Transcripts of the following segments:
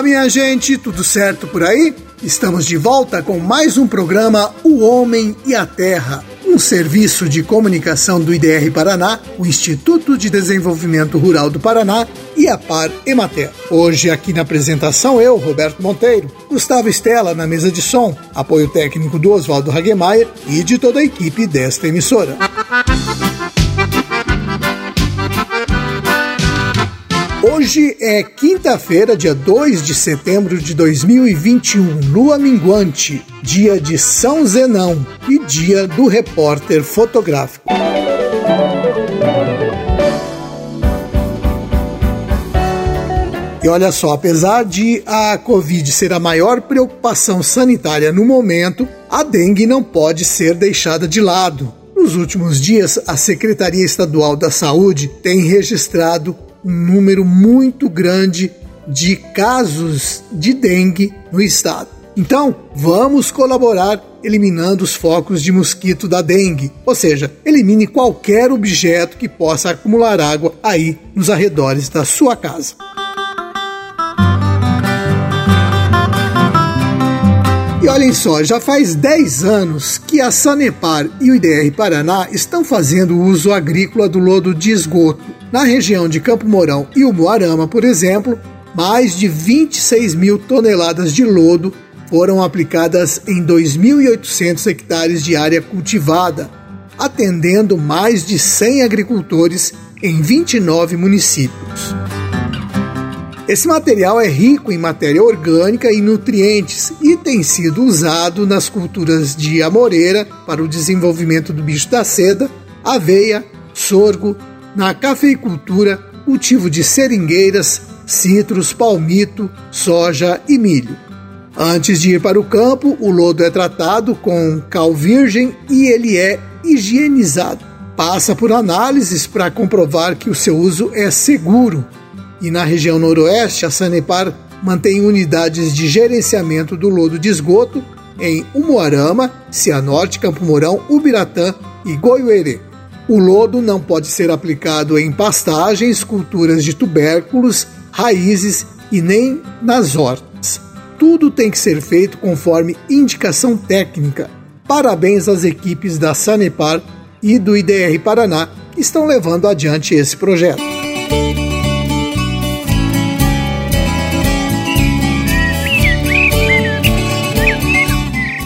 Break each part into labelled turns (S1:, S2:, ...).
S1: Olá, minha gente, tudo certo por aí? Estamos de volta com mais um programa O Homem e a Terra, um serviço de comunicação do IDR Paraná, o Instituto de Desenvolvimento Rural do Paraná e a Par Emater. Hoje aqui na apresentação eu, Roberto Monteiro, Gustavo Estela na mesa de som, apoio técnico do Oswaldo Hagemeyer e de toda a equipe desta emissora. Hoje é quinta-feira, dia 2 de setembro de 2021, lua minguante, dia de São Zenão e dia do repórter fotográfico. E olha só, apesar de a Covid ser a maior preocupação sanitária no momento, a dengue não pode ser deixada de lado. Nos últimos dias, a Secretaria Estadual da Saúde tem registrado um número muito grande de casos de dengue no estado. Então, vamos colaborar eliminando os focos de mosquito da dengue, ou seja, elimine qualquer objeto que possa acumular água aí nos arredores da sua casa. E olhem só, já faz 10 anos que a Sanepar e o IDR Paraná estão fazendo uso agrícola do lodo de esgoto. Na região de Campo Mourão e Umuarama, por exemplo, mais de 26 mil toneladas de lodo foram aplicadas em 2.800 hectares de área cultivada, atendendo mais de 100 agricultores em 29 municípios. Esse material é rico em matéria orgânica e nutrientes e tem sido usado nas culturas de amoreira para o desenvolvimento do bicho da seda, aveia, sorgo, na cafeicultura, cultivo de seringueiras, citros, palmito, soja e milho. Antes de ir para o campo, o lodo é tratado com cal virgem e ele é higienizado. Passa por análises para comprovar que o seu uso é seguro e na região noroeste, a Sanepar mantém unidades de gerenciamento do lodo de esgoto em Umuarama, Cianorte, Campo Mourão, Ubiratã e Goiuerê. O lodo não pode ser aplicado em pastagens, culturas de tubérculos, raízes e nem nas hortas. Tudo tem que ser feito conforme indicação técnica. Parabéns às equipes da Sanepar e do IDR Paraná que estão levando adiante esse projeto.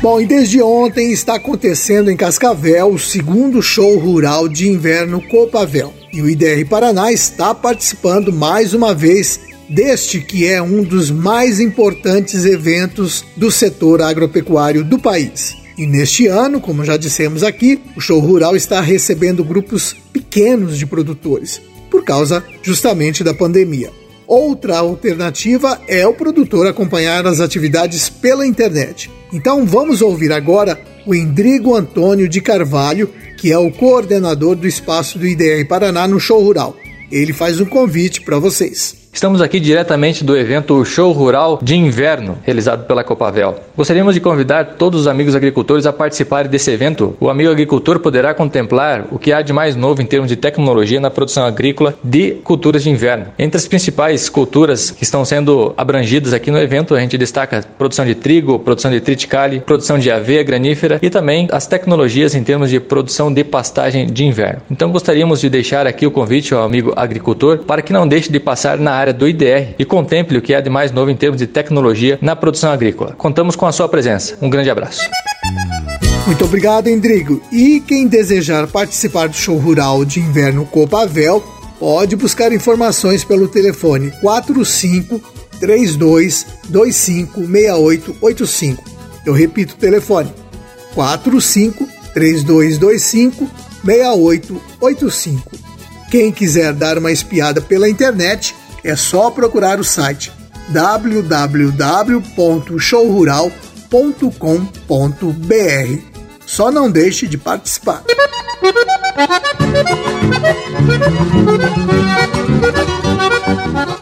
S1: Bom, e desde ontem está acontecendo em Cascavel o segundo show rural de inverno Copavel. E o IDR Paraná está participando mais uma vez deste que é um dos mais importantes eventos do setor agropecuário do país. E neste ano, como já dissemos aqui, o show rural está recebendo grupos pequenos de produtores, por causa justamente da pandemia. Outra alternativa é o produtor acompanhar as atividades pela internet. Então vamos ouvir agora o Endrigo Antônio de Carvalho, que é o coordenador do espaço do IDR Paraná no Show Rural. Ele faz um convite para vocês.
S2: Estamos aqui diretamente do evento Show Rural de Inverno, realizado pela Copavel. Gostaríamos de convidar todos os amigos agricultores a participarem desse evento. O amigo agricultor poderá contemplar o que há de mais novo em termos de tecnologia na produção agrícola de culturas de inverno. Entre as principais culturas que estão sendo abrangidas aqui no evento, a gente destaca produção de trigo, produção de triticale, produção de aveia granífera e também as tecnologias em termos de produção de pastagem de inverno. Então gostaríamos de deixar aqui o convite ao amigo agricultor para que não deixe de passar na área do IDR e contemple o que há de mais novo em termos de tecnologia na produção agrícola. Contamos com a sua presença. Um grande abraço.
S1: Muito obrigado, Endrigo. E quem desejar participar do show rural de inverno Copavel, pode buscar informações pelo telefone 45 32 25 6885. Eu repito o telefone 45 3225 6885. Quem quiser dar uma espiada pela internet, é só procurar o site www.showrural.com.br. Só não deixe de participar.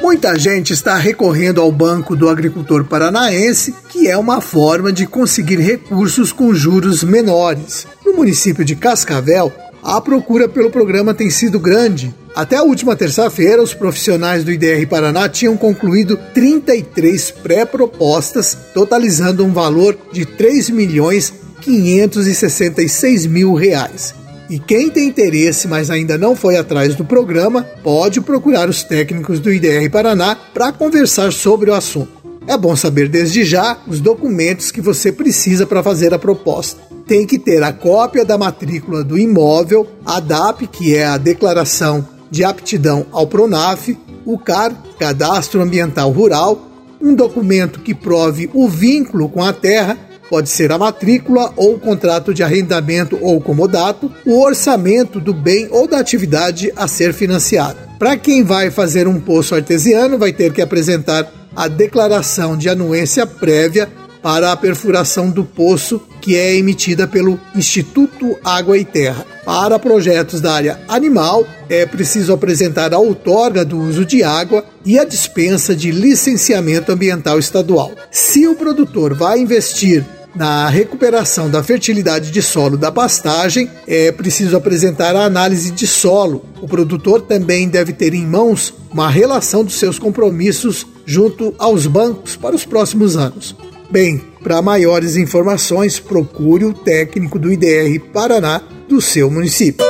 S1: Muita gente está recorrendo ao Banco do Agricultor Paranaense, que é uma forma de conseguir recursos com juros menores. No município de Cascavel, a procura pelo programa tem sido grande. Até a última terça-feira, os profissionais do IDR Paraná tinham concluído 33 pré-propostas, totalizando um valor de 3 milhões 566 mil reais. E quem tem interesse, mas ainda não foi atrás do programa, pode procurar os técnicos do IDR Paraná para conversar sobre o assunto. É bom saber desde já os documentos que você precisa para fazer a proposta. Tem que ter a cópia da matrícula do imóvel, a DAP, que é a declaração de aptidão ao PRONAF, o CAR, Cadastro Ambiental Rural, um documento que prove o vínculo com a terra, pode ser a matrícula ou o contrato de arrendamento ou comodato, o orçamento do bem ou da atividade a ser financiada. Para quem vai fazer um poço artesiano, vai ter que apresentar a declaração de anuência prévia para a perfuração do poço que é emitida pelo Instituto Água e Terra. Para projetos da área animal, é preciso apresentar a outorga do uso de água e a dispensa de licenciamento ambiental estadual. Se o produtor vai investir na recuperação da fertilidade de solo da pastagem, é preciso apresentar a análise de solo. O produtor também deve ter em mãos uma relação dos seus compromissos junto aos bancos para os próximos anos. Bem, para maiores informações, procure o técnico do IDR Paraná do seu município.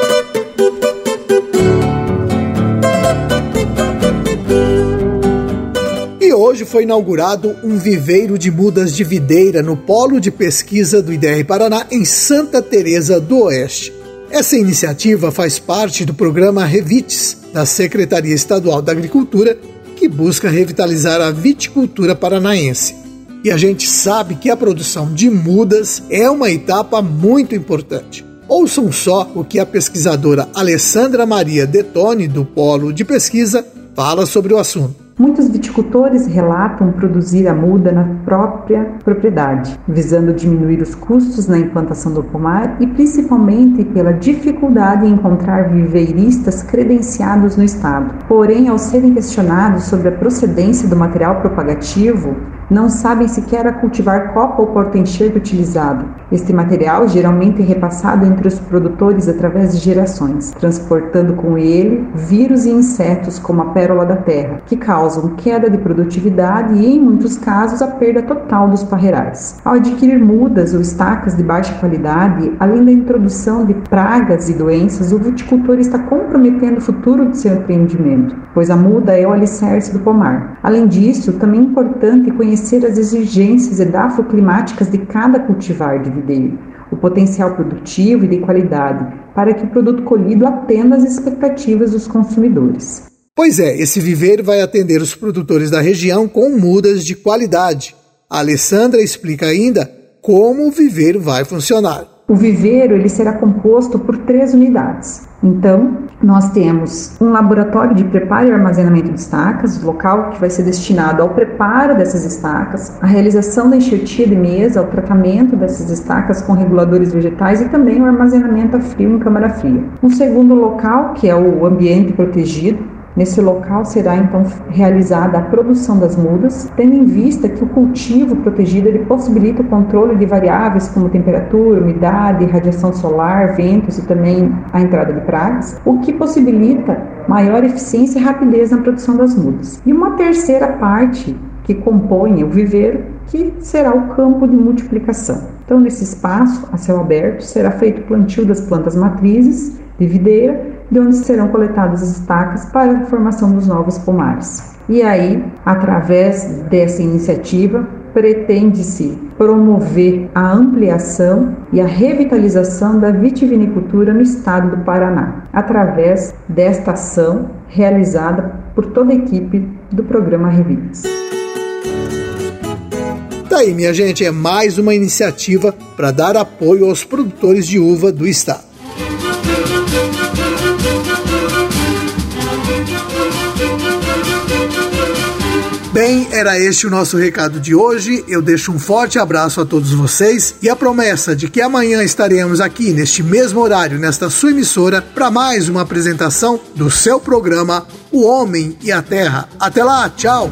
S1: E hoje foi inaugurado um viveiro de mudas de videira no polo de pesquisa do IDR Paraná em Santa Teresa do Oeste. Essa iniciativa faz parte do programa Revites da Secretaria Estadual da Agricultura, que busca revitalizar a viticultura paranaense. E a gente sabe que a produção de mudas é uma etapa muito importante. Ouçam só o que a pesquisadora Alessandra Maria Detone, do Polo de Pesquisa, fala sobre o assunto.
S3: Muitos viticultores relatam produzir a muda na própria propriedade, visando diminuir os custos na implantação do pomar e principalmente pela dificuldade em encontrar viveiristas credenciados no estado. Porém, ao serem questionados sobre a procedência do material propagativo, não sabem sequer a cultivar copa ou porta-enxerga utilizado. Este material geralmente é repassado entre os produtores através de gerações, transportando com ele vírus e insetos como a pérola da terra, que causam queda de produtividade e, em muitos casos, a perda total dos parreirais. Ao adquirir mudas ou estacas de baixa qualidade, além da introdução de pragas e doenças, o viticultor está comprometendo o futuro de seu empreendimento, pois a muda é o alicerce do pomar. Além disso, também é importante conhecer as exigências edafoclimáticas de cada cultivar de videiro, o potencial produtivo e de qualidade, para que o produto colhido atenda às expectativas dos consumidores.
S1: Pois é, esse viveiro vai atender os produtores da região com mudas de qualidade. A Alessandra explica ainda como o viveiro vai funcionar.
S3: O viveiro ele será composto por três unidades. Então, nós temos um laboratório de preparo e armazenamento de estacas, local que vai ser destinado ao preparo dessas estacas, a realização da enxertia de mesa, o tratamento dessas estacas com reguladores vegetais e também o armazenamento a frio em câmara fria. Um segundo local, que é o ambiente protegido, Nesse local será então realizada a produção das mudas, tendo em vista que o cultivo protegido ele possibilita o controle de variáveis como temperatura, umidade, radiação solar, ventos e também a entrada de pragas, o que possibilita maior eficiência e rapidez na produção das mudas. E uma terceira parte que compõe o viveiro, que será o campo de multiplicação. Então, nesse espaço a céu aberto será feito o plantio das plantas matrizes de videira de onde serão coletadas as estacas para a formação dos novos pomares. E aí, através dessa iniciativa, pretende-se promover a ampliação e a revitalização da vitivinicultura no estado do Paraná, através desta ação realizada por toda a equipe do programa Revites.
S1: Daí, tá minha gente, é mais uma iniciativa para dar apoio aos produtores de uva do estado. Bem, era este o nosso recado de hoje. Eu deixo um forte abraço a todos vocês e a promessa de que amanhã estaremos aqui neste mesmo horário, nesta sua emissora, para mais uma apresentação do seu programa O Homem e a Terra. Até lá, tchau!